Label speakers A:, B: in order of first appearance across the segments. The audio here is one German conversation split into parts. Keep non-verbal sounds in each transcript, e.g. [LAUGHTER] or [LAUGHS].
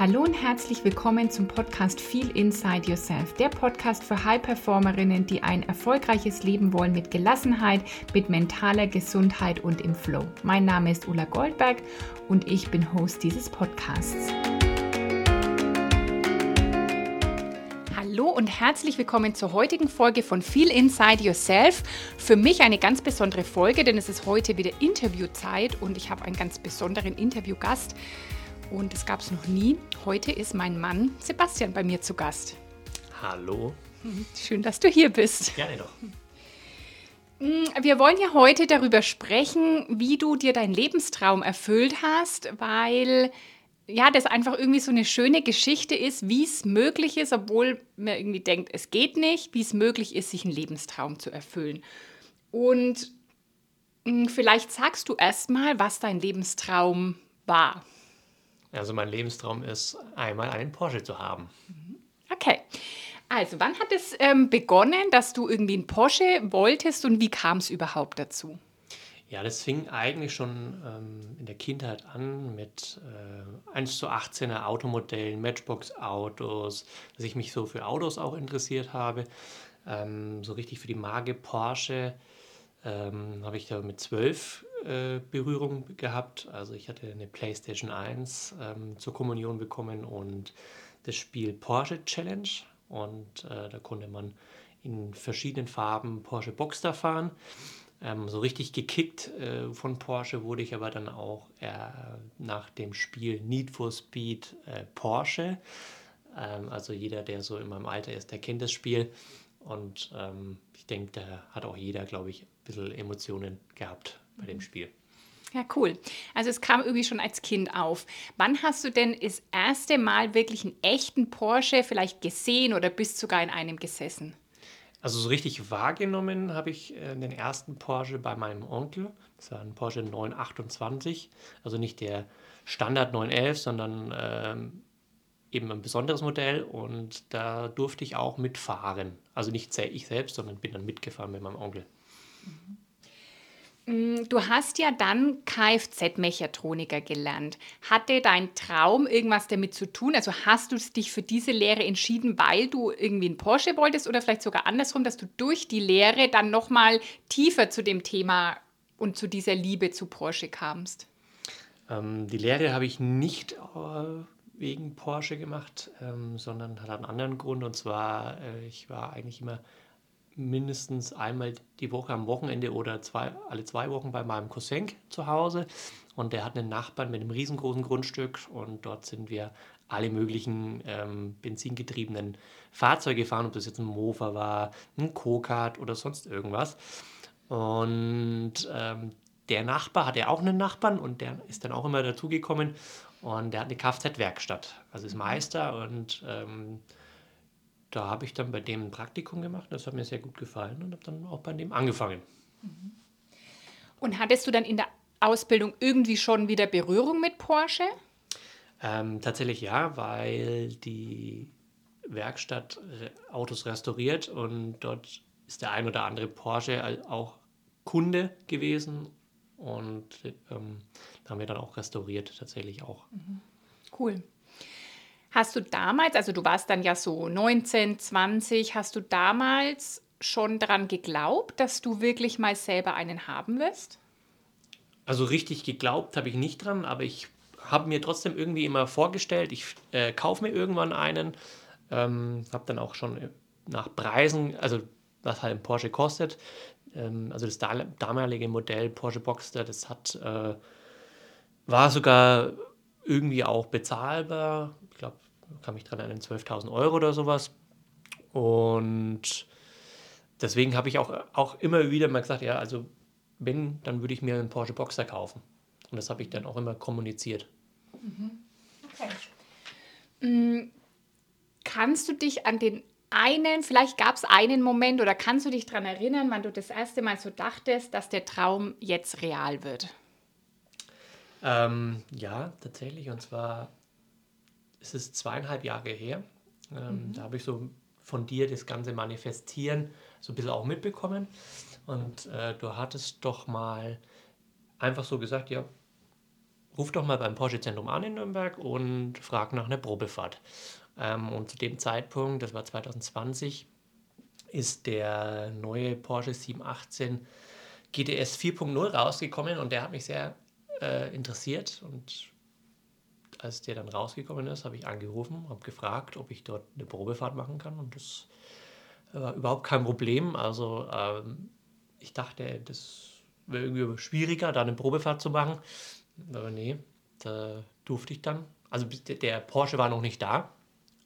A: Hallo und herzlich willkommen zum Podcast Feel Inside Yourself, der Podcast für High-Performerinnen, die ein erfolgreiches Leben wollen mit Gelassenheit, mit mentaler Gesundheit und im Flow. Mein Name ist Ulla Goldberg und ich bin Host dieses Podcasts. Hallo und herzlich willkommen zur heutigen Folge von Feel Inside Yourself. Für mich eine ganz besondere Folge, denn es ist heute wieder Interviewzeit und ich habe einen ganz besonderen Interviewgast und das gab es noch nie. Heute ist mein Mann Sebastian bei mir zu Gast.
B: Hallo.
A: Schön, dass du hier bist.
B: Gerne doch.
A: Mm, wir wollen ja heute darüber sprechen, wie du dir deinen Lebenstraum erfüllt hast, weil ja, das einfach irgendwie so eine schöne Geschichte ist, wie es möglich ist, obwohl man irgendwie denkt, es geht nicht, wie es möglich ist, sich einen Lebenstraum zu erfüllen. Und mm, vielleicht sagst du erstmal, was dein Lebenstraum war.
B: Also mein Lebenstraum ist, einmal einen Porsche zu haben.
A: Okay. Also, wann hat es ähm, begonnen, dass du irgendwie einen Porsche wolltest und wie kam es überhaupt dazu?
B: Ja, das fing eigentlich schon ähm, in der Kindheit an mit äh, 1 zu 18er Automodellen, Matchbox-Autos, dass ich mich so für Autos auch interessiert habe. Ähm, so richtig für die Marke Porsche ähm, habe ich da mit 12 äh, Berührung gehabt. Also ich hatte eine PlayStation 1 ähm, zur Kommunion bekommen und das Spiel Porsche Challenge. Und äh, da konnte man in verschiedenen Farben Porsche Boxster fahren. Ähm, so richtig gekickt äh, von Porsche wurde ich aber dann auch nach dem Spiel Need for Speed äh, Porsche. Ähm, also jeder, der so in meinem Alter ist, der kennt das Spiel. Und ähm, ich denke, da hat auch jeder, glaube ich, ein bisschen Emotionen gehabt bei dem Spiel.
A: Ja, cool. Also es kam irgendwie schon als Kind auf. Wann hast du denn das erste Mal wirklich einen echten Porsche vielleicht gesehen oder bist sogar in einem gesessen?
B: Also so richtig wahrgenommen habe ich äh, den ersten Porsche bei meinem Onkel. Das war ein Porsche 928. Also nicht der Standard 911, sondern ähm, eben ein besonderes Modell. Und da durfte ich auch mitfahren. Also nicht ich selbst, sondern bin dann mitgefahren mit meinem Onkel.
A: Mhm. Mm, du hast ja dann Kfz-Mechatroniker gelernt. Hatte dein Traum irgendwas damit zu tun? Also hast du dich für diese Lehre entschieden, weil du irgendwie einen Porsche wolltest oder vielleicht sogar andersrum, dass du durch die Lehre dann nochmal tiefer zu dem Thema und zu dieser Liebe zu Porsche kamst?
B: Ähm, die Lehre habe ich nicht äh, wegen Porsche gemacht, ähm, sondern hat einen anderen Grund. Und zwar, äh, ich war eigentlich immer mindestens einmal die Woche am Wochenende oder zwei, alle zwei Wochen bei meinem Cousin zu Hause. Und der hat einen Nachbarn mit einem riesengroßen Grundstück und dort sind wir alle möglichen ähm, benzingetriebenen Fahrzeuge gefahren, ob das jetzt ein Mofa war, ein Co-Kart oder sonst irgendwas. Und ähm, der Nachbar hat ja auch einen Nachbarn und der ist dann auch immer dazugekommen und der hat eine Kfz-Werkstatt, also ist Meister und ähm, da habe ich dann bei dem ein Praktikum gemacht. Das hat mir sehr gut gefallen und habe dann auch bei dem angefangen.
A: Und hattest du dann in der Ausbildung irgendwie schon wieder Berührung mit Porsche?
B: Ähm, tatsächlich ja, weil die Werkstatt Autos restauriert und dort ist der ein oder andere Porsche auch Kunde gewesen und ähm, da haben wir dann auch restauriert tatsächlich auch.
A: Mhm. Cool. Hast du damals, also du warst dann ja so 19, 20, hast du damals schon daran geglaubt, dass du wirklich mal selber einen haben wirst?
B: Also richtig geglaubt habe ich nicht dran, aber ich habe mir trotzdem irgendwie immer vorgestellt, ich äh, kaufe mir irgendwann einen. Ähm, habe dann auch schon nach Preisen, also was halt ein Porsche kostet, ähm, also das damalige Modell Porsche Boxster, das hat, äh, war sogar irgendwie auch bezahlbar. Ich glaube, kann mich dran erinnern, 12.000 Euro oder sowas. Und deswegen habe ich auch, auch immer wieder mal gesagt, ja, also wenn, dann würde ich mir einen Porsche Boxer kaufen. Und das habe ich dann auch immer kommuniziert. Mhm.
A: Okay. Mm, kannst du dich an den einen, vielleicht gab es einen Moment oder kannst du dich daran erinnern, wann du das erste Mal so dachtest, dass der Traum jetzt real wird?
B: Ähm, ja, tatsächlich. Und zwar ist es zweieinhalb Jahre her. Ähm, mhm. Da habe ich so von dir das ganze Manifestieren so ein bisschen auch mitbekommen. Und äh, du hattest doch mal einfach so gesagt, ja, ruf doch mal beim Porsche Zentrum an in Nürnberg und frag nach einer Probefahrt. Ähm, und zu dem Zeitpunkt, das war 2020, ist der neue Porsche 718 GTS 4.0 rausgekommen und der hat mich sehr äh, interessiert. Und als der dann rausgekommen ist, habe ich angerufen, habe gefragt, ob ich dort eine Probefahrt machen kann. Und das war überhaupt kein Problem. Also ähm, ich dachte, das wäre irgendwie schwieriger, da eine Probefahrt zu machen. Aber nee, da durfte ich dann. Also der Porsche war noch nicht da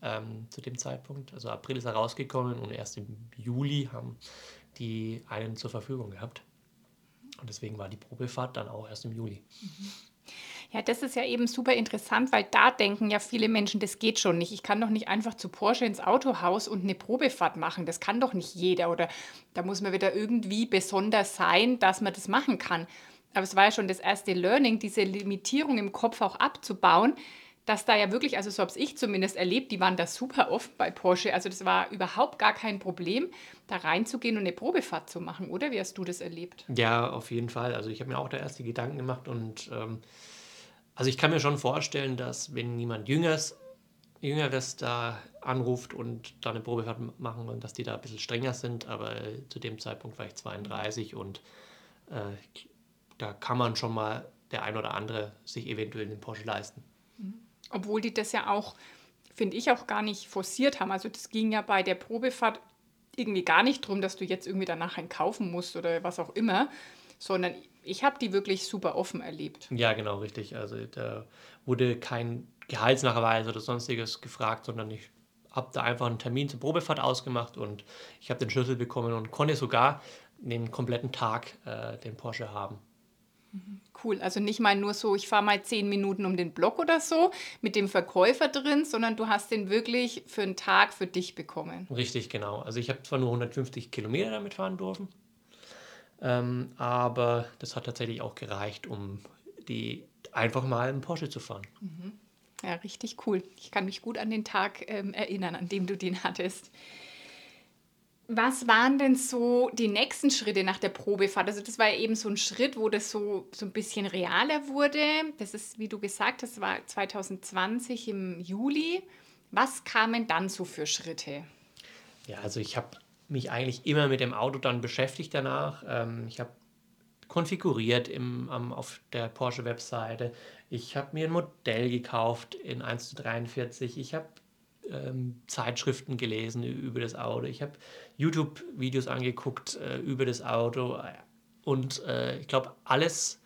B: ähm, zu dem Zeitpunkt. Also April ist er rausgekommen und erst im Juli haben die einen zur Verfügung gehabt. Und deswegen war die Probefahrt dann auch erst im Juli.
A: Ja, das ist ja eben super interessant, weil da denken ja viele Menschen, das geht schon nicht. Ich kann doch nicht einfach zu Porsche ins Autohaus und eine Probefahrt machen. Das kann doch nicht jeder. Oder da muss man wieder irgendwie besonders sein, dass man das machen kann. Aber es war ja schon das erste Learning, diese Limitierung im Kopf auch abzubauen dass da ja wirklich, also so habe ich zumindest erlebt, die waren da super offen bei Porsche. Also das war überhaupt gar kein Problem, da reinzugehen und eine Probefahrt zu machen, oder? Wie hast du das erlebt?
B: Ja, auf jeden Fall. Also ich habe mir auch da erst die Gedanken gemacht und ähm, also ich kann mir schon vorstellen, dass wenn jemand Jüngeres, Jüngeres da anruft und da eine Probefahrt machen und dass die da ein bisschen strenger sind, aber zu dem Zeitpunkt war ich 32 und äh, da kann man schon mal der ein oder andere sich eventuell den Porsche leisten.
A: Obwohl die das ja auch, finde ich, auch gar nicht forciert haben. Also das ging ja bei der Probefahrt irgendwie gar nicht darum, dass du jetzt irgendwie danach einen kaufen musst oder was auch immer, sondern ich habe die wirklich super offen erlebt.
B: Ja, genau, richtig. Also da wurde kein Gehaltsnachweis oder sonstiges gefragt, sondern ich habe da einfach einen Termin zur Probefahrt ausgemacht und ich habe den Schlüssel bekommen und konnte sogar den kompletten Tag äh, den Porsche haben.
A: Cool, also nicht mal nur so, ich fahre mal zehn Minuten um den Block oder so mit dem Verkäufer drin, sondern du hast den wirklich für einen Tag für dich bekommen.
B: Richtig, genau. Also ich habe zwar nur 150 Kilometer damit fahren dürfen, ähm, aber das hat tatsächlich auch gereicht, um die einfach mal einen Porsche zu fahren.
A: Mhm. Ja, richtig cool. Ich kann mich gut an den Tag ähm, erinnern, an dem du den hattest. Was waren denn so die nächsten Schritte nach der Probefahrt? Also das war ja eben so ein Schritt, wo das so, so ein bisschen realer wurde. Das ist, wie du gesagt hast, war 2020 im Juli. Was kamen dann so für Schritte?
B: Ja, also ich habe mich eigentlich immer mit dem Auto dann beschäftigt danach. Ähm, ich habe konfiguriert im, auf der Porsche-Webseite. Ich habe mir ein Modell gekauft in 1 zu 43. Ich habe ähm, Zeitschriften gelesen über das Auto. Ich habe YouTube-Videos angeguckt äh, über das Auto. Und äh, ich glaube, alles,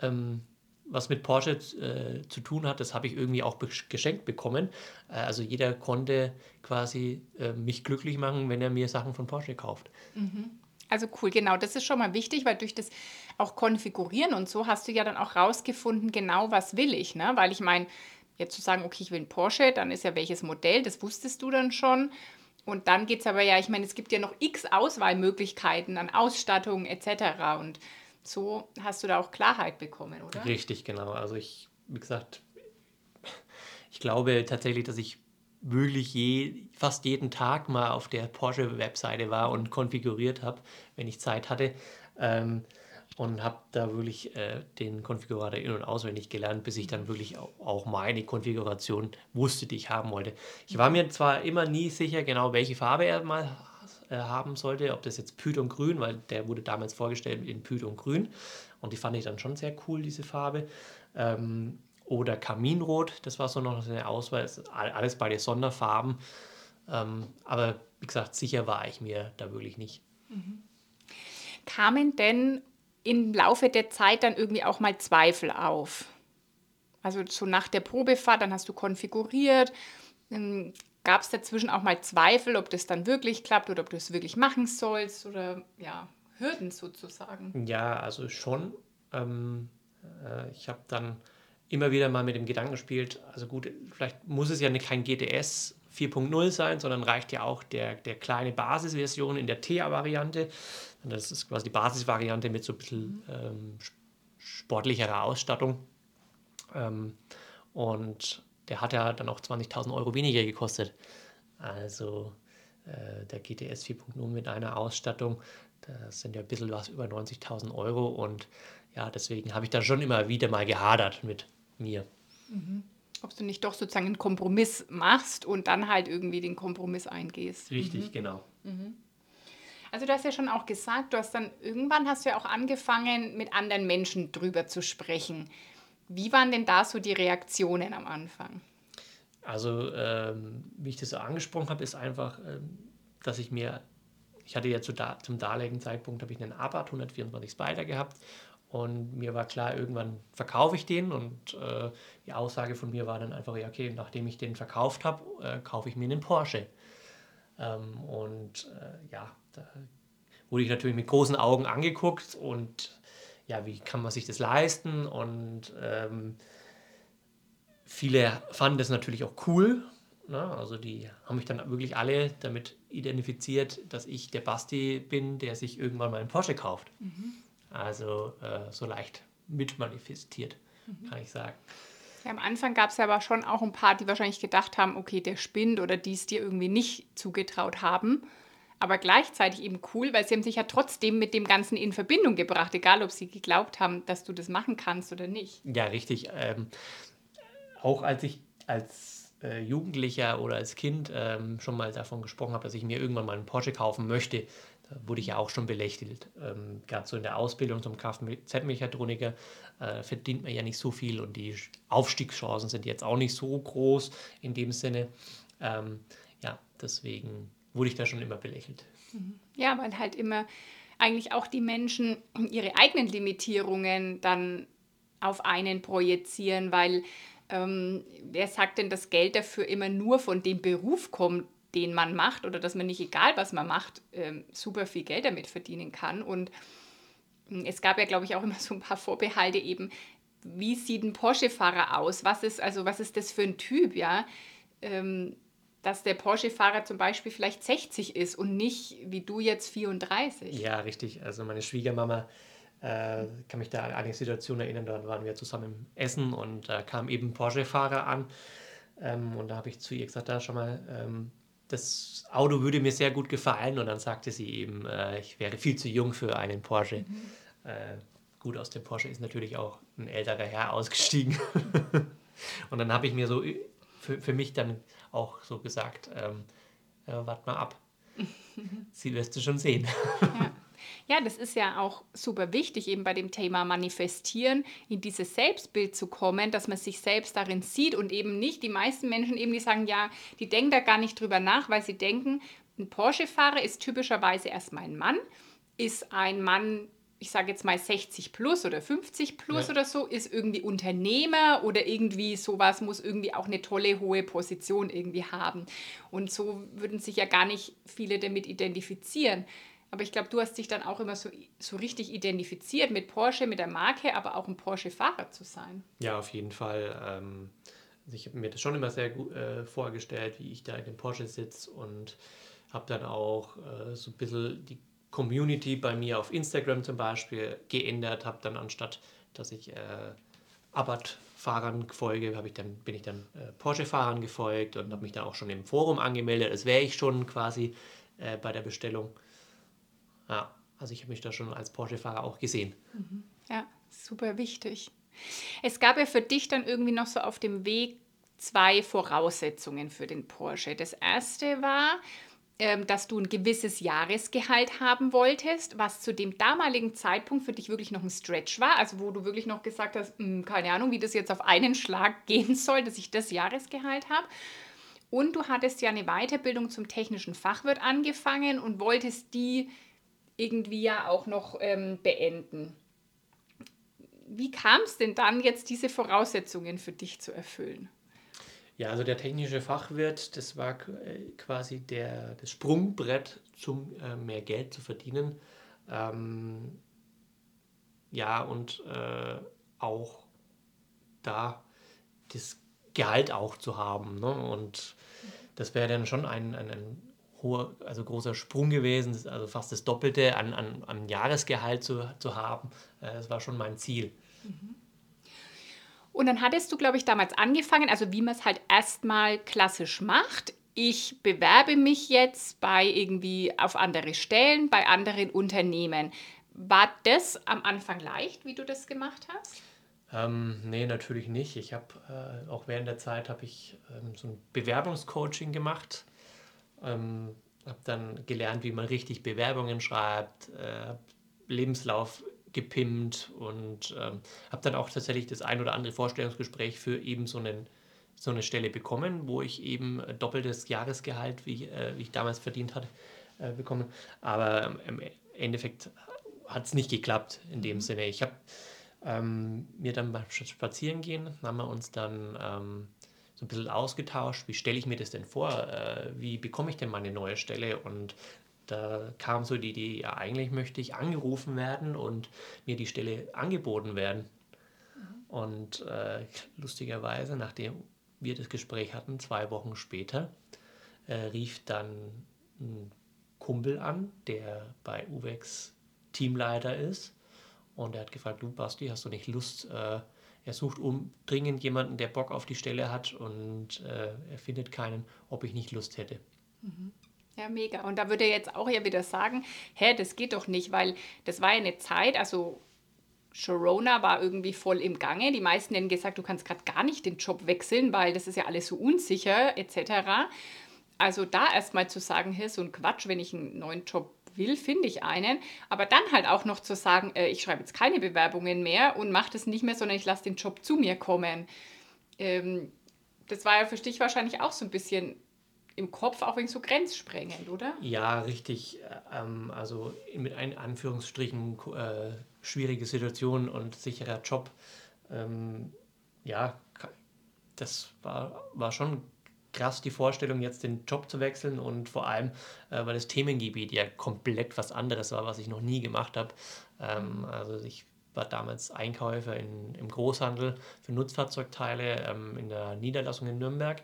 B: ähm, was mit Porsche äh, zu tun hat, das habe ich irgendwie auch geschenkt bekommen. Äh, also jeder konnte quasi äh, mich glücklich machen, wenn er mir Sachen von Porsche kauft.
A: Mhm. Also cool, genau, das ist schon mal wichtig, weil durch das auch Konfigurieren und so hast du ja dann auch rausgefunden, genau was will ich, ne? Weil ich meine, Jetzt zu sagen, okay, ich will einen Porsche, dann ist ja welches Modell, das wusstest du dann schon. Und dann geht es aber ja, ich meine, es gibt ja noch x Auswahlmöglichkeiten an Ausstattung etc. Und so hast du da auch Klarheit bekommen, oder?
B: Richtig, genau. Also ich, wie gesagt, ich glaube tatsächlich, dass ich wirklich je, fast jeden Tag mal auf der Porsche-Webseite war und konfiguriert habe, wenn ich Zeit hatte. Ähm, und habe da wirklich äh, den Konfigurator in- und auswendig gelernt, bis ich dann wirklich auch meine Konfiguration wusste, die ich haben wollte. Ich war mir zwar immer nie sicher genau, welche Farbe er mal äh, haben sollte, ob das jetzt Python Grün, weil der wurde damals vorgestellt in Python Grün und die fand ich dann schon sehr cool, diese Farbe. Ähm, oder Kaminrot, das war so noch eine Auswahl, alles beide Sonderfarben. Ähm, aber wie gesagt, sicher war ich mir da wirklich nicht.
A: Mhm. Kamen denn im Laufe der Zeit dann irgendwie auch mal Zweifel auf. Also so nach der Probefahrt, dann hast du konfiguriert, gab es dazwischen auch mal Zweifel, ob das dann wirklich klappt oder ob du es wirklich machen sollst oder ja, Hürden sozusagen.
B: Ja, also schon. Ähm, äh, ich habe dann immer wieder mal mit dem Gedanken gespielt, also gut, vielleicht muss es ja kein GTS 4.0 sein, sondern reicht ja auch der, der kleine Basisversion in der TEA-Variante. Das ist quasi die Basisvariante mit so ein bisschen ähm, sportlicherer Ausstattung. Ähm, und der hat ja dann auch 20.000 Euro weniger gekostet. Also äh, der GTS 4.0 mit einer Ausstattung, das sind ja ein bisschen was über 90.000 Euro. Und ja, deswegen habe ich da schon immer wieder mal gehadert mit mir.
A: Mhm. Ob du nicht doch sozusagen einen Kompromiss machst und dann halt irgendwie den Kompromiss eingehst.
B: Richtig, mhm. genau.
A: Mhm. Also du hast ja schon auch gesagt, du hast dann irgendwann hast du ja auch angefangen, mit anderen Menschen drüber zu sprechen. Wie waren denn da so die Reaktionen am Anfang?
B: Also, ähm, wie ich das so angesprochen habe, ist einfach, ähm, dass ich mir, ich hatte ja zu da, zum damaligen Zeitpunkt, habe ich einen Abarth 124 Spider gehabt und mir war klar, irgendwann verkaufe ich den und äh, die Aussage von mir war dann einfach, ja, okay, nachdem ich den verkauft habe, äh, kaufe ich mir einen Porsche. Ähm, und äh, ja, da wurde ich natürlich mit großen Augen angeguckt und ja, wie kann man sich das leisten? Und ähm, viele fanden das natürlich auch cool. Ne? Also die haben mich dann wirklich alle damit identifiziert, dass ich der Basti bin, der sich irgendwann mal einen Porsche kauft. Mhm. Also äh, so leicht mitmanifestiert, mhm. kann ich sagen.
A: Ja, am Anfang gab es ja aber schon auch ein paar, die wahrscheinlich gedacht haben, okay, der spinnt oder die es dir irgendwie nicht zugetraut haben aber gleichzeitig eben cool, weil sie haben sich ja trotzdem mit dem Ganzen in Verbindung gebracht, egal ob sie geglaubt haben, dass du das machen kannst oder nicht.
B: Ja, richtig. Ähm, auch als ich als äh, Jugendlicher oder als Kind ähm, schon mal davon gesprochen habe, dass ich mir irgendwann mal einen Porsche kaufen möchte, wurde ich ja auch schon belächelt. Ähm, Gerade so in der Ausbildung zum Kfz-Mechatroniker äh, verdient man ja nicht so viel und die Aufstiegschancen sind jetzt auch nicht so groß in dem Sinne. Ähm, ja, deswegen wurde ich da schon immer belächelt.
A: Ja, weil halt immer eigentlich auch die Menschen ihre eigenen Limitierungen dann auf einen projizieren, weil ähm, wer sagt denn, dass Geld dafür immer nur von dem Beruf kommt, den man macht oder dass man nicht egal was man macht, ähm, super viel Geld damit verdienen kann. Und hm, es gab ja, glaube ich, auch immer so ein paar Vorbehalte eben, wie sieht ein Porsche-Fahrer aus? Was ist, also was ist das für ein Typ, ja? Ähm, dass der Porsche-Fahrer zum Beispiel vielleicht 60 ist und nicht wie du jetzt 34.
B: Ja, richtig. Also meine Schwiegermama äh, kann mich da an eine Situation erinnern, da waren wir zusammen im Essen und da kam eben Porsche-Fahrer an ähm, und da habe ich zu ihr gesagt, da schon mal, ähm, das Auto würde mir sehr gut gefallen und dann sagte sie eben, äh, ich wäre viel zu jung für einen Porsche. Mhm. Äh, gut, aus dem Porsche ist natürlich auch ein älterer Herr ausgestiegen. [LAUGHS] und dann habe ich mir so für, für mich dann auch so gesagt, ähm, äh, warte mal ab. [LAUGHS] Sie wirst du schon sehen.
A: Ja. Ja, das ist ja auch super wichtig, eben bei dem Thema Manifestieren, in dieses Selbstbild zu kommen, dass man sich selbst darin sieht und eben nicht die meisten Menschen eben, die sagen, ja, die denken da gar nicht drüber nach, weil sie denken, ein Porsche-Fahrer ist typischerweise erstmal ein Mann, ist ein Mann, ich sage jetzt mal 60 plus oder 50 plus ja. oder so, ist irgendwie Unternehmer oder irgendwie sowas, muss irgendwie auch eine tolle hohe Position irgendwie haben. Und so würden sich ja gar nicht viele damit identifizieren. Aber ich glaube, du hast dich dann auch immer so, so richtig identifiziert mit Porsche, mit der Marke, aber auch ein Porsche-Fahrer zu sein.
B: Ja, auf jeden Fall. Ähm, also ich habe mir das schon immer sehr gut äh, vorgestellt, wie ich da in dem Porsche sitze und habe dann auch äh, so ein bisschen die Community bei mir auf Instagram zum Beispiel geändert habe, dann anstatt, dass ich äh, Abarth-Fahrern folge, ich dann, bin ich dann äh, Porsche-Fahrern gefolgt und habe mich dann auch schon im Forum angemeldet. Das wäre ich schon quasi äh, bei der Bestellung. Ja, also ich habe mich da schon als Porsche-Fahrer auch gesehen.
A: Mhm. Ja, super wichtig. Es gab ja für dich dann irgendwie noch so auf dem Weg zwei Voraussetzungen für den Porsche. Das erste war, ähm, dass du ein gewisses Jahresgehalt haben wolltest, was zu dem damaligen Zeitpunkt für dich wirklich noch ein Stretch war, also wo du wirklich noch gesagt hast, hm, keine Ahnung, wie das jetzt auf einen Schlag [LAUGHS] gehen soll, dass ich das Jahresgehalt habe. Und du hattest ja eine Weiterbildung zum technischen Fachwirt angefangen und wolltest die irgendwie ja auch noch ähm, beenden. Wie kam es denn dann jetzt, diese Voraussetzungen für dich zu erfüllen?
B: Ja, also der technische Fachwirt, das war äh, quasi der, das Sprungbrett, zum äh, mehr Geld zu verdienen. Ähm, ja, und äh, auch da das Gehalt auch zu haben. Ne? Und das wäre dann schon ein, ein, ein, hoher, also großer Sprung gewesen, also fast das Doppelte an, an, an Jahresgehalt zu, zu haben. Äh, das war schon mein Ziel. Mhm.
A: Und dann hattest du, glaube ich, damals angefangen, also wie man es halt erstmal klassisch macht. Ich bewerbe mich jetzt bei irgendwie auf andere Stellen, bei anderen Unternehmen. War das am Anfang leicht, wie du das gemacht hast?
B: Ähm, nee, natürlich nicht. Ich habe äh, auch während der Zeit habe ich ähm, so ein Bewerbungscoaching gemacht. Ähm, habe dann gelernt, wie man richtig Bewerbungen schreibt, äh, Lebenslauf gepimpt und ähm, habe dann auch tatsächlich das ein oder andere Vorstellungsgespräch für eben so, einen, so eine Stelle bekommen, wo ich eben doppeltes Jahresgehalt, wie, äh, wie ich damals verdient hatte, äh, bekommen. Aber im Endeffekt hat es nicht geklappt in dem mhm. Sinne. Ich habe ähm, mir dann beim Spazierengehen, haben wir uns dann ähm, so ein bisschen ausgetauscht, wie stelle ich mir das denn vor, äh, wie bekomme ich denn meine neue Stelle und da kam so die Idee, ja, eigentlich möchte ich angerufen werden und mir die Stelle angeboten werden. Mhm. Und äh, lustigerweise, nachdem wir das Gespräch hatten, zwei Wochen später, äh, rief dann ein Kumpel an, der bei UVEX Teamleiter ist. Und er hat gefragt, du Basti, hast du nicht Lust? Äh, er sucht um dringend jemanden, der Bock auf die Stelle hat und äh, er findet keinen, ob ich nicht Lust hätte.
A: Mhm. Ja, mega. Und da würde er jetzt auch ja wieder sagen, hä, das geht doch nicht, weil das war ja eine Zeit, also Sharona war irgendwie voll im Gange. Die meisten hätten gesagt, du kannst gerade gar nicht den Job wechseln, weil das ist ja alles so unsicher etc. Also da erstmal zu sagen, hey, so ein Quatsch, wenn ich einen neuen Job will, finde ich einen. Aber dann halt auch noch zu sagen, äh, ich schreibe jetzt keine Bewerbungen mehr und mache das nicht mehr, sondern ich lasse den Job zu mir kommen. Ähm, das war ja für dich wahrscheinlich auch so ein bisschen im Kopf auch wegen so grenzsprengend, oder?
B: Ja, richtig. Ähm, also mit ein Anführungsstrichen äh, schwierige Situation und sicherer Job. Ähm, ja, das war, war schon krass die Vorstellung, jetzt den Job zu wechseln und vor allem, äh, weil das Themengebiet ja komplett was anderes war, was ich noch nie gemacht habe. Ähm, also ich war damals Einkäufer in, im Großhandel für Nutzfahrzeugteile ähm, in der Niederlassung in Nürnberg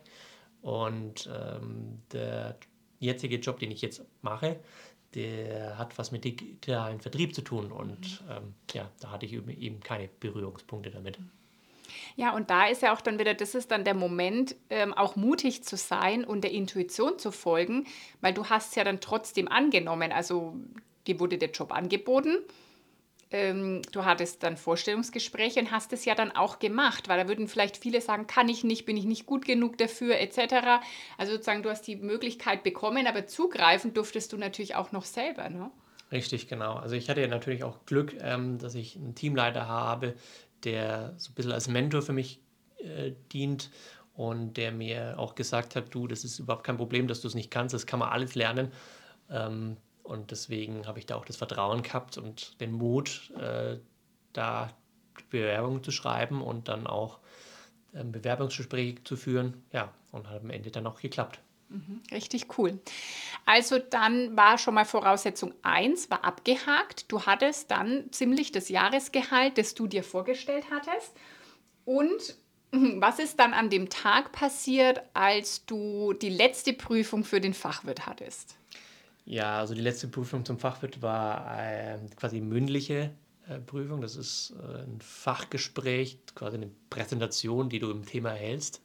B: und ähm, der jetzige Job, den ich jetzt mache, der hat was mit digitalen Vertrieb zu tun und mhm. ähm, ja, da hatte ich eben keine Berührungspunkte damit.
A: Ja, und da ist ja auch dann wieder, das ist dann der Moment, ähm, auch mutig zu sein und der Intuition zu folgen, weil du hast ja dann trotzdem angenommen. Also dir wurde der Job angeboten. Ähm, du hattest dann Vorstellungsgespräche und hast es ja dann auch gemacht, weil da würden vielleicht viele sagen, kann ich nicht, bin ich nicht gut genug dafür, etc. Also sozusagen, du hast die Möglichkeit bekommen, aber zugreifen durftest du natürlich auch noch selber. Ne?
B: Richtig, genau. Also ich hatte ja natürlich auch Glück, ähm, dass ich einen Teamleiter habe, der so ein bisschen als Mentor für mich äh, dient und der mir auch gesagt hat, du, das ist überhaupt kein Problem, dass du es nicht kannst, das kann man alles lernen. Ähm, und deswegen habe ich da auch das Vertrauen gehabt und den Mut, äh, da Bewerbungen zu schreiben und dann auch ähm, Bewerbungsgespräche zu führen. Ja, und hat am Ende dann auch geklappt.
A: Mhm, richtig cool. Also dann war schon mal Voraussetzung 1, war abgehakt. Du hattest dann ziemlich das Jahresgehalt, das du dir vorgestellt hattest. Und [LAUGHS] was ist dann an dem Tag passiert, als du die letzte Prüfung für den Fachwirt hattest?
B: Ja, also die letzte Prüfung zum Fachwirt war äh, quasi mündliche äh, Prüfung. Das ist äh, ein Fachgespräch, quasi eine Präsentation, die du im Thema hältst.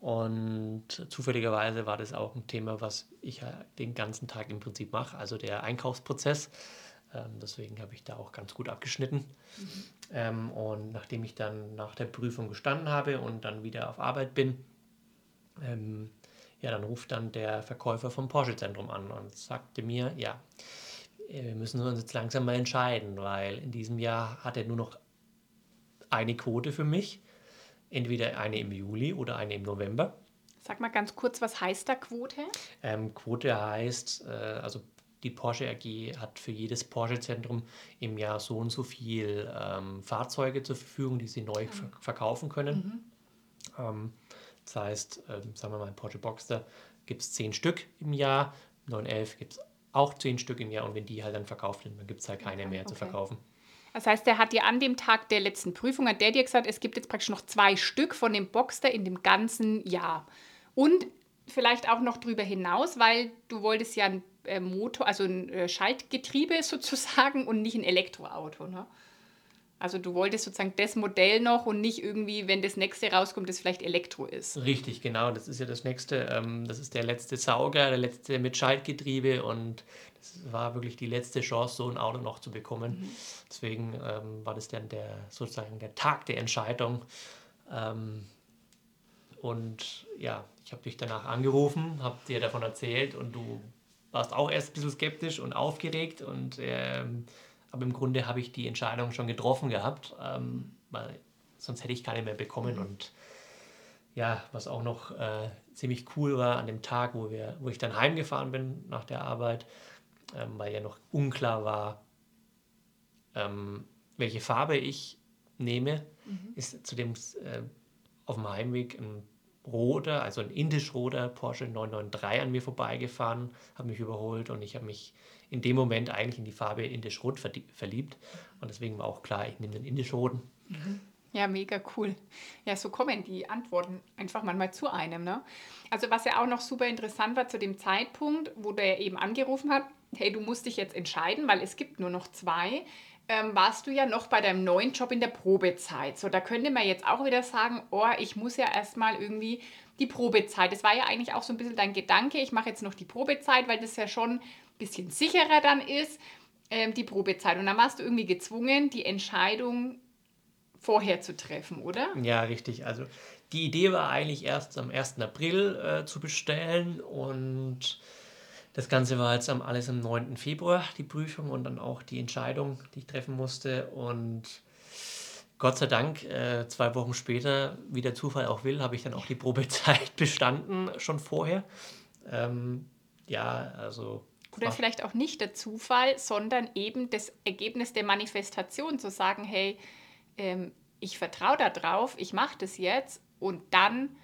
B: Und zufälligerweise war das auch ein Thema, was ich den ganzen Tag im Prinzip mache, also der Einkaufsprozess. Ähm, deswegen habe ich da auch ganz gut abgeschnitten. Mhm. Und nachdem ich dann nach der Prüfung gestanden habe und dann wieder auf Arbeit bin, ähm, ja, dann ruft dann der Verkäufer vom Porsche-Zentrum an und sagte mir, ja, wir müssen uns jetzt langsam mal entscheiden, weil in diesem Jahr hat er nur noch eine Quote für mich entweder eine im Juli oder eine im November.
A: Sag mal ganz kurz, was heißt da Quote?
B: Ähm, Quote heißt, äh, also die Porsche AG hat für jedes Porsche-Zentrum im Jahr so und so viel ähm, Fahrzeuge zur Verfügung, die sie neu mhm. ver verkaufen können. Mhm. Ähm, das heißt, ähm, sagen wir mal, Porsche Boxster gibt es zehn Stück im Jahr, 911 gibt es auch zehn Stück im Jahr und wenn die halt dann verkauft sind, dann gibt es halt keine mehr okay. zu verkaufen.
A: Das heißt, der hat dir an dem Tag der letzten Prüfung, hat der dir gesagt, es gibt jetzt praktisch noch zwei Stück von dem Boxster in dem ganzen Jahr. Und vielleicht auch noch darüber hinaus, weil du wolltest ja ein äh, Motor, also ein äh, Schaltgetriebe [LAUGHS] sozusagen und nicht ein Elektroauto, ne? Also du wolltest sozusagen das Modell noch und nicht irgendwie, wenn das nächste rauskommt, das vielleicht Elektro ist.
B: Richtig, genau. Das ist ja das nächste. Ähm, das ist der letzte Sauger, der letzte mit Schaltgetriebe und das war wirklich die letzte Chance, so ein Auto noch zu bekommen. Mhm. Deswegen ähm, war das dann der sozusagen der Tag der Entscheidung. Ähm, und ja, ich habe dich danach angerufen, habe dir davon erzählt und du warst auch erst ein bisschen skeptisch und aufgeregt und ähm, aber im Grunde habe ich die Entscheidung schon getroffen gehabt, ähm, weil sonst hätte ich keine mehr bekommen. Mhm. Und ja, was auch noch äh, ziemlich cool war an dem Tag, wo, wir, wo ich dann heimgefahren bin nach der Arbeit, ähm, weil ja noch unklar war, ähm, welche Farbe ich nehme, mhm. ist zu dem äh, auf dem Heimweg ein roter, also ein indisch-roter Porsche 993 an mir vorbeigefahren, habe mich überholt und ich habe mich in dem Moment eigentlich in die Farbe indisch-rot verliebt. Und deswegen war auch klar, ich nehme den indisch-roten.
A: Mhm. Ja, mega cool. Ja, so kommen die Antworten einfach manchmal zu einem. Ne? Also was ja auch noch super interessant war zu dem Zeitpunkt, wo der eben angerufen hat, hey, du musst dich jetzt entscheiden, weil es gibt nur noch zwei, ähm, warst du ja noch bei deinem neuen Job in der Probezeit. So, da könnte man jetzt auch wieder sagen, oh, ich muss ja erstmal irgendwie die Probezeit. Das war ja eigentlich auch so ein bisschen dein Gedanke, ich mache jetzt noch die Probezeit, weil das ja schon ein bisschen sicherer dann ist, ähm, die Probezeit. Und dann warst du irgendwie gezwungen, die Entscheidung vorher zu treffen, oder?
B: Ja, richtig. Also die Idee war eigentlich erst am 1. April äh, zu bestellen und das Ganze war jetzt alles am 9. Februar, die Prüfung und dann auch die Entscheidung, die ich treffen musste. Und Gott sei Dank, äh, zwei Wochen später, wie der Zufall auch will, habe ich dann auch die Probezeit [LAUGHS] bestanden, schon vorher. Ähm, ja, also.
A: Oder vielleicht auch nicht der Zufall, sondern eben das Ergebnis der Manifestation, zu sagen, hey, ähm, ich vertraue darauf, ich mache das jetzt und dann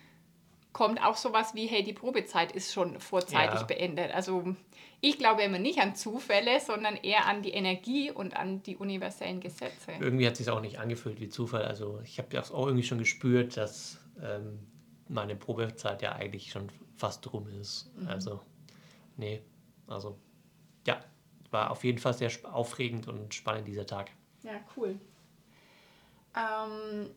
A: kommt auch sowas wie, hey, die Probezeit ist schon vorzeitig ja. beendet. Also ich glaube immer nicht an Zufälle, sondern eher an die Energie und an die universellen Gesetze.
B: Irgendwie hat es sich auch nicht angefühlt wie Zufall. Also ich habe das auch irgendwie schon gespürt, dass ähm, meine Probezeit ja eigentlich schon fast rum ist. Mhm. Also, nee, also ja, war auf jeden Fall sehr aufregend und spannend dieser Tag.
A: Ja, cool. Ähm,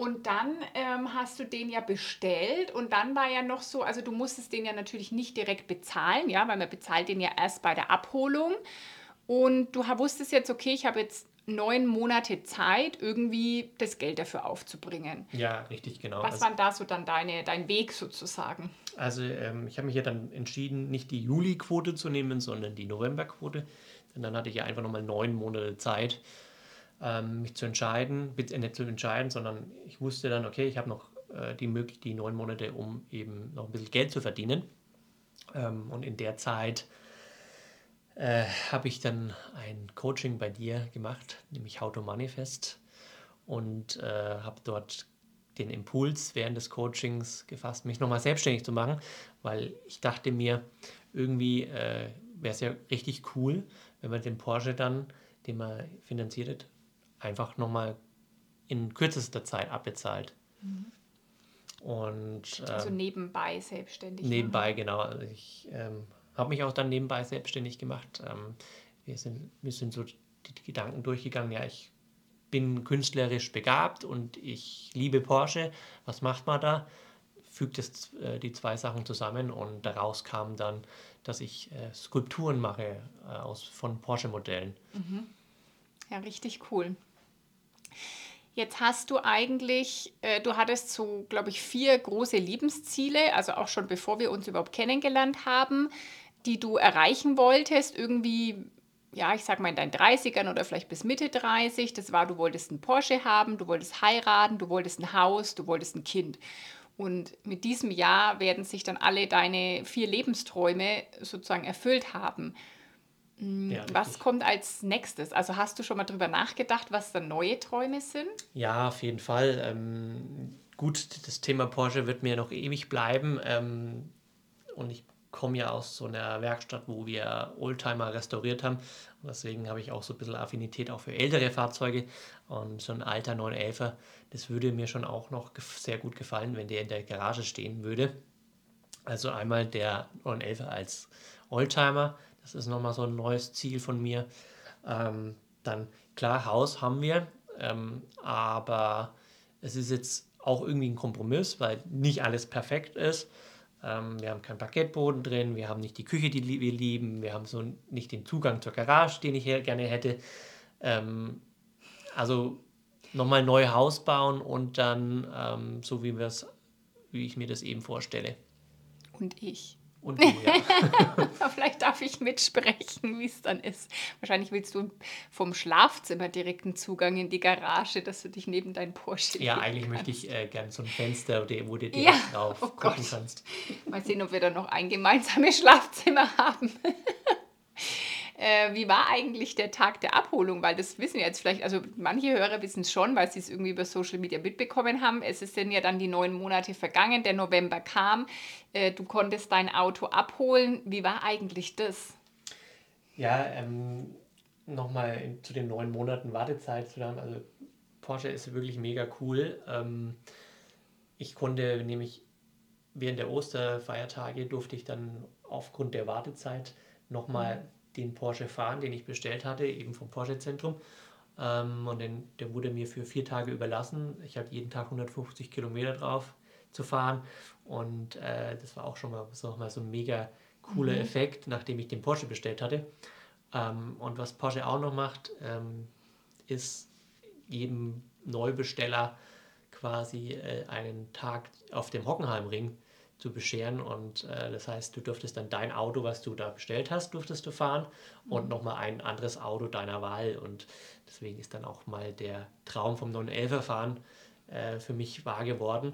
A: und dann ähm, hast du den ja bestellt und dann war ja noch so, also du musstest den ja natürlich nicht direkt bezahlen, ja, weil man bezahlt den ja erst bei der Abholung. Und du wusstest jetzt, okay, ich habe jetzt neun Monate Zeit, irgendwie das Geld dafür aufzubringen.
B: Ja, richtig, genau.
A: Was also, war da so dann deine, dein Weg sozusagen?
B: Also ähm, ich habe mich ja dann entschieden, nicht die Juli-Quote zu nehmen, sondern die November-Quote. Denn dann hatte ich ja einfach nochmal neun Monate Zeit, ähm, mich zu entscheiden, äh, nicht zu entscheiden, sondern ich wusste dann, okay, ich habe noch äh, die Möglichkeit, die neun Monate, um eben noch ein bisschen Geld zu verdienen. Ähm, und in der Zeit äh, habe ich dann ein Coaching bei dir gemacht, nämlich How to Manifest und äh, habe dort den Impuls während des Coachings gefasst, mich nochmal selbstständig zu machen, weil ich dachte mir, irgendwie äh, wäre es ja richtig cool, wenn man den Porsche dann, den man finanziert einfach nochmal in kürzester Zeit abbezahlt. Mhm. Und,
A: ähm, also nebenbei selbstständig.
B: Nebenbei, genau. Also ich ähm, habe mich auch dann nebenbei selbstständig gemacht. Ähm, wir, sind, wir sind so die, die Gedanken durchgegangen, ja, ich bin künstlerisch begabt und ich liebe Porsche. Was macht man da? Fügt es äh, die zwei Sachen zusammen und daraus kam dann, dass ich äh, Skulpturen mache äh, aus, von Porsche-Modellen.
A: Mhm. Ja, richtig cool. Jetzt hast du eigentlich, äh, du hattest so, glaube ich, vier große Lebensziele, also auch schon bevor wir uns überhaupt kennengelernt haben, die du erreichen wolltest, irgendwie, ja, ich sag mal in deinen 30ern oder vielleicht bis Mitte 30. Das war, du wolltest einen Porsche haben, du wolltest heiraten, du wolltest ein Haus, du wolltest ein Kind. Und mit diesem Jahr werden sich dann alle deine vier Lebensträume sozusagen erfüllt haben. Mm, ja, was kommt als nächstes? Also hast du schon mal darüber nachgedacht, was da neue Träume sind?
B: Ja, auf jeden Fall. Ähm, gut, das Thema Porsche wird mir noch ewig bleiben. Ähm, und ich komme ja aus so einer Werkstatt, wo wir Oldtimer restauriert haben. Und deswegen habe ich auch so ein bisschen Affinität auch für ältere Fahrzeuge. Und so ein alter 911er, das würde mir schon auch noch sehr gut gefallen, wenn der in der Garage stehen würde. Also einmal der 911er als Oldtimer das ist nochmal so ein neues Ziel von mir. Ähm, dann klar, Haus haben wir, ähm, aber es ist jetzt auch irgendwie ein Kompromiss, weil nicht alles perfekt ist. Ähm, wir haben keinen Parkettboden drin, wir haben nicht die Küche, die wir lieben, wir haben so nicht den Zugang zur Garage, den ich gerne hätte. Ähm, also nochmal neu Haus bauen und dann ähm, so wie, wie ich mir das eben vorstelle.
A: Und ich.
B: Und du,
A: ja. [LAUGHS] Vielleicht darf ich mitsprechen, wie es dann ist. Wahrscheinlich willst du vom Schlafzimmer direkten Zugang in die Garage, dass du dich neben deinen Porsche
B: Ja, eigentlich kannst. möchte ich äh, gerne so ein Fenster, wo du direkt ja. drauf oh gucken kannst.
A: Mal sehen, ob wir dann noch ein gemeinsames Schlafzimmer haben. Äh, wie war eigentlich der Tag der Abholung? Weil das wissen jetzt vielleicht, also manche Hörer wissen es schon, weil sie es irgendwie über Social Media mitbekommen haben. Es sind ja dann die neun Monate vergangen, der November kam, äh, du konntest dein Auto abholen. Wie war eigentlich das?
B: Ja, ähm, nochmal zu den neun Monaten Wartezeit zu haben. Also Porsche ist wirklich mega cool. Ähm, ich konnte nämlich während der Osterfeiertage durfte ich dann aufgrund der Wartezeit nochmal mhm den Porsche fahren, den ich bestellt hatte, eben vom Porsche-Zentrum. Ähm, und den, der wurde mir für vier Tage überlassen. Ich hatte jeden Tag 150 Kilometer drauf zu fahren. Und äh, das war auch schon mal, so, mal so ein mega cooler mhm. Effekt, nachdem ich den Porsche bestellt hatte. Ähm, und was Porsche auch noch macht, ähm, ist jedem Neubesteller quasi äh, einen Tag auf dem Hockenheimring zu bescheren. Und äh, das heißt, du durftest dann dein Auto, was du da bestellt hast, durftest du fahren und mhm. nochmal ein anderes Auto deiner Wahl. Und deswegen ist dann auch mal der Traum vom 911er fahren äh, für mich wahr geworden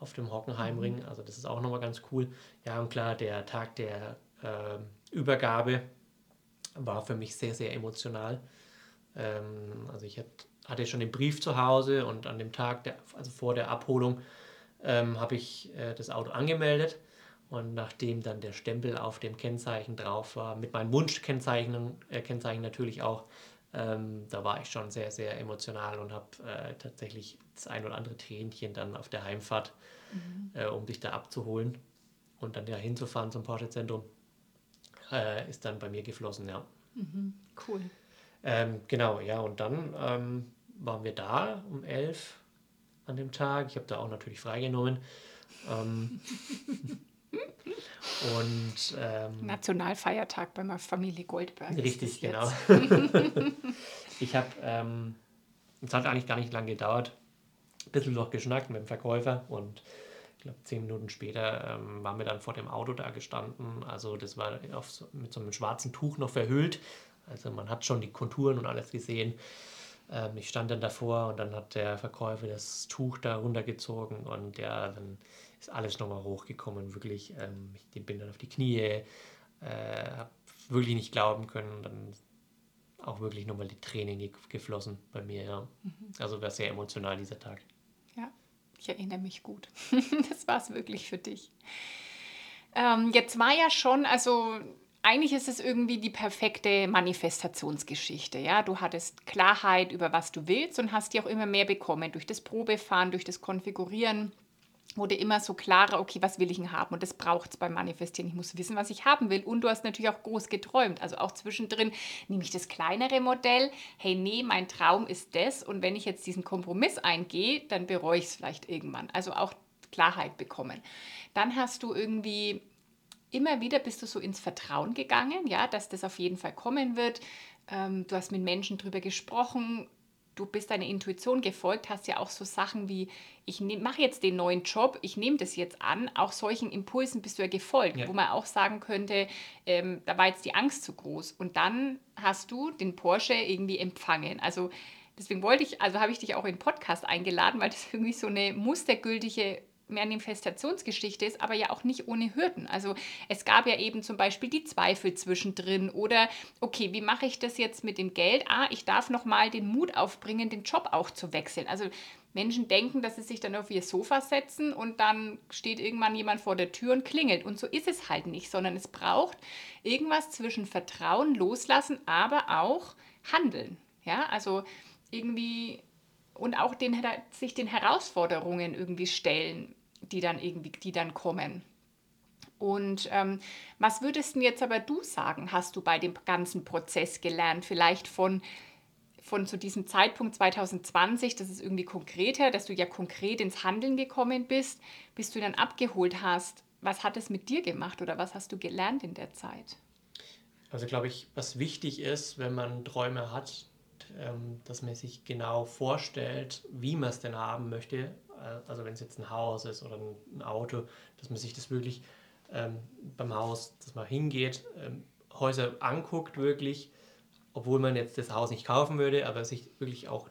B: auf dem Hockenheimring. Mhm. Also das ist auch nochmal ganz cool. Ja, und klar, der Tag der äh, Übergabe war für mich sehr, sehr emotional. Ähm, also ich hatte schon den Brief zu Hause und an dem Tag, der, also vor der Abholung, ähm, habe ich äh, das Auto angemeldet. Und nachdem dann der Stempel auf dem Kennzeichen drauf war, mit meinen Wunschkennzeichen äh, Kennzeichen natürlich auch, ähm, da war ich schon sehr, sehr emotional und habe äh, tatsächlich das ein oder andere Tränchen dann auf der Heimfahrt, mhm. äh, um dich da abzuholen und dann ja hinzufahren zum Porsche-Zentrum, äh, ist dann bei mir geflossen, ja.
A: Mhm. Cool.
B: Ähm, genau, ja, und dann ähm, waren wir da um elf an dem Tag. Ich habe da auch natürlich freigenommen. Ähm, [LAUGHS] und ähm,
A: Nationalfeiertag bei meiner Familie Goldberg.
B: Richtig, genau. [LAUGHS] ich habe, ähm, es hat eigentlich gar nicht lange gedauert, ein bisschen noch geschnackt mit dem Verkäufer und ich glaube, zehn Minuten später ähm, waren wir dann vor dem Auto da gestanden. Also das war auf, mit so einem schwarzen Tuch noch verhüllt. Also man hat schon die Konturen und alles gesehen. Ähm, ich stand dann davor und dann hat der Verkäufer das Tuch da runtergezogen und ja, dann ist alles nochmal hochgekommen. Wirklich, ähm, ich bin dann auf die Knie, äh, habe wirklich nicht glauben können und dann auch wirklich nochmal die Tränen geflossen bei mir. Ja. Mhm. Also war sehr emotional dieser Tag.
A: Ja, ich erinnere mich gut. [LAUGHS] das war es wirklich für dich. Ähm, jetzt war ja schon, also eigentlich ist es irgendwie die perfekte Manifestationsgeschichte. Ja? Du hattest Klarheit über was du willst und hast die auch immer mehr bekommen. Durch das Probefahren, durch das Konfigurieren wurde immer so klarer, okay, was will ich denn haben? Und das braucht es beim Manifestieren. Ich muss wissen, was ich haben will. Und du hast natürlich auch groß geträumt. Also auch zwischendrin nehme ich das kleinere Modell. Hey, nee, mein Traum ist das. Und wenn ich jetzt diesen Kompromiss eingehe, dann bereue ich es vielleicht irgendwann. Also auch Klarheit bekommen. Dann hast du irgendwie immer wieder bist du so ins Vertrauen gegangen, ja, dass das auf jeden Fall kommen wird. Ähm, du hast mit Menschen darüber gesprochen, du bist deiner Intuition gefolgt, hast ja auch so Sachen wie, ich mache jetzt den neuen Job, ich nehme das jetzt an. Auch solchen Impulsen bist du ja gefolgt, ja. wo man auch sagen könnte, ähm, da war jetzt die Angst zu groß. Und dann hast du den Porsche irgendwie empfangen. Also deswegen wollte ich, also habe ich dich auch in den Podcast eingeladen, weil das [LAUGHS] irgendwie so eine mustergültige Manifestationsgeschichte ist, aber ja auch nicht ohne Hürden. Also es gab ja eben zum Beispiel die Zweifel zwischendrin oder okay, wie mache ich das jetzt mit dem Geld? Ah, ich darf noch mal den Mut aufbringen, den Job auch zu wechseln. Also Menschen denken, dass sie sich dann auf ihr Sofa setzen und dann steht irgendwann jemand vor der Tür und klingelt. Und so ist es halt nicht, sondern es braucht irgendwas zwischen Vertrauen, Loslassen, aber auch Handeln. Ja, also irgendwie und auch den, sich den Herausforderungen irgendwie stellen die dann irgendwie, die dann kommen. Und ähm, was würdest du jetzt aber du sagen, hast du bei dem ganzen Prozess gelernt? Vielleicht von von zu diesem Zeitpunkt 2020, das ist irgendwie konkreter, dass du ja konkret ins Handeln gekommen bist, bis du dann abgeholt hast. Was hat es mit dir gemacht oder was hast du gelernt in der Zeit?
B: Also glaube ich, was wichtig ist, wenn man Träume hat, ähm, dass man sich genau vorstellt, wie man es denn haben möchte. Äh, also wenn es jetzt ein Haus ist oder ein Auto, dass man sich das wirklich ähm, beim Haus, dass man hingeht, ähm, Häuser anguckt wirklich, obwohl man jetzt das Haus nicht kaufen würde, aber sich wirklich auch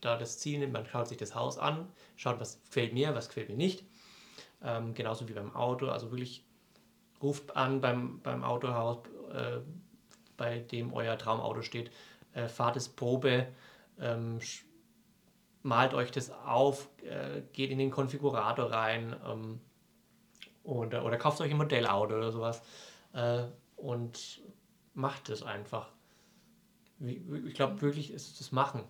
B: da das Ziel nimmt, man schaut sich das Haus an, schaut, was gefällt mir, was gefällt mir nicht. Ähm, genauso wie beim Auto, also wirklich ruft an beim, beim Autohaus, äh, bei dem euer Traumauto steht, äh, fahrt es Probe, ähm, malt euch das auf, äh, geht in den Konfigurator rein ähm, oder, oder kauft euch ein Modellauto oder sowas äh, und macht es einfach. Ich glaube wirklich, ist es das Machen.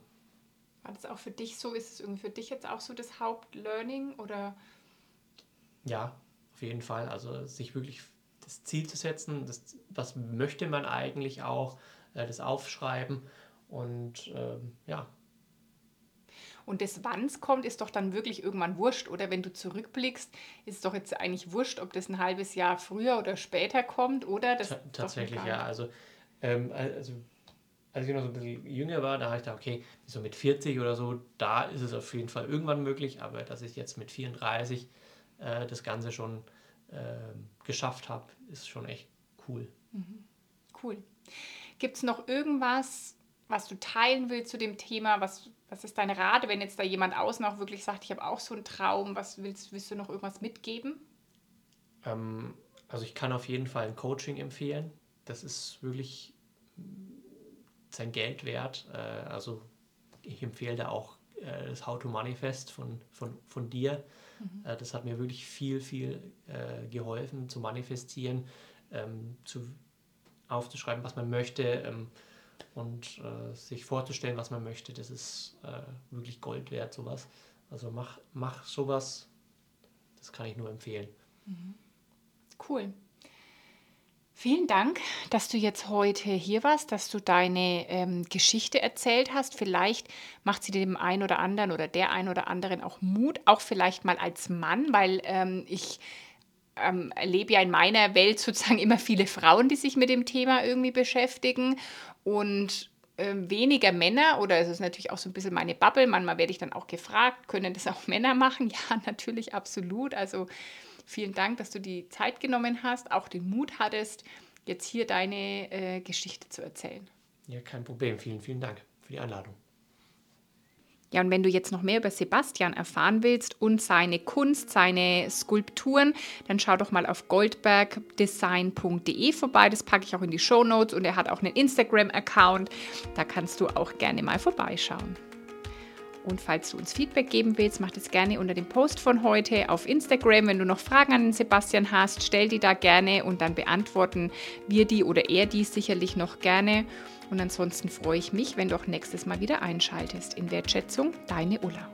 A: War das auch für dich so? Ist es irgendwie für dich jetzt auch so das Hauptlearning oder?
B: Ja, auf jeden Fall. Also sich wirklich das Ziel zu setzen, das, was möchte man eigentlich auch, äh, das Aufschreiben und ähm, ja.
A: Und das, wann es kommt, ist doch dann wirklich irgendwann wurscht. Oder wenn du zurückblickst, ist es doch jetzt eigentlich wurscht, ob das ein halbes Jahr früher oder später kommt, oder? Das
B: tatsächlich, ja. Also, ähm, also als ich noch so ein bisschen jünger war, da habe ich gedacht, okay, so mit 40 oder so, da ist es auf jeden Fall irgendwann möglich, aber dass ich jetzt mit 34 äh, das Ganze schon äh, geschafft habe, ist schon echt cool.
A: Mhm. Cool. Gibt es noch irgendwas, was du teilen willst zu dem Thema? Was, was ist dein Rat, wenn jetzt da jemand außen auch wirklich sagt, ich habe auch so einen Traum, was willst, willst du noch irgendwas mitgeben?
B: Ähm, also ich kann auf jeden Fall ein Coaching empfehlen. Das ist wirklich sein Geld wert. Äh, also ich empfehle da auch äh, das How to Manifest von, von, von dir. Mhm. Äh, das hat mir wirklich viel, viel geholfen zu manifestieren, ähm, zu, aufzuschreiben, was man möchte und sich vorzustellen, was man möchte. Das ist wirklich Gold wert, sowas. Also mach, mach sowas, das kann ich nur empfehlen.
A: Mhm. Cool. Vielen Dank, dass du jetzt heute hier warst, dass du deine ähm, Geschichte erzählt hast. Vielleicht macht sie dem einen oder anderen oder der einen oder anderen auch Mut, auch vielleicht mal als Mann, weil ähm, ich ähm, erlebe ja in meiner Welt sozusagen immer viele Frauen, die sich mit dem Thema irgendwie beschäftigen und ähm, weniger Männer oder es ist natürlich auch so ein bisschen meine Bubble. Manchmal werde ich dann auch gefragt, können das auch [LAUGHS] Männer machen? Ja, [LAUGHS] natürlich, absolut. Also Vielen Dank, dass du die Zeit genommen hast, auch den Mut hattest, jetzt hier deine äh, Geschichte zu erzählen.
B: Ja, kein Problem. Vielen, vielen Dank für die Einladung.
A: Ja, und wenn du jetzt noch mehr über Sebastian erfahren willst und seine Kunst, seine Skulpturen, dann schau doch mal auf goldbergdesign.de vorbei. Das packe ich auch in die Show Notes und er hat auch einen Instagram-Account. Da kannst du auch gerne mal vorbeischauen. Und falls du uns Feedback geben willst, mach das gerne unter dem Post von heute auf Instagram. Wenn du noch Fragen an den Sebastian hast, stell die da gerne und dann beantworten wir die oder er die sicherlich noch gerne. Und ansonsten freue ich mich, wenn du auch nächstes Mal wieder einschaltest. In Wertschätzung, deine Ulla.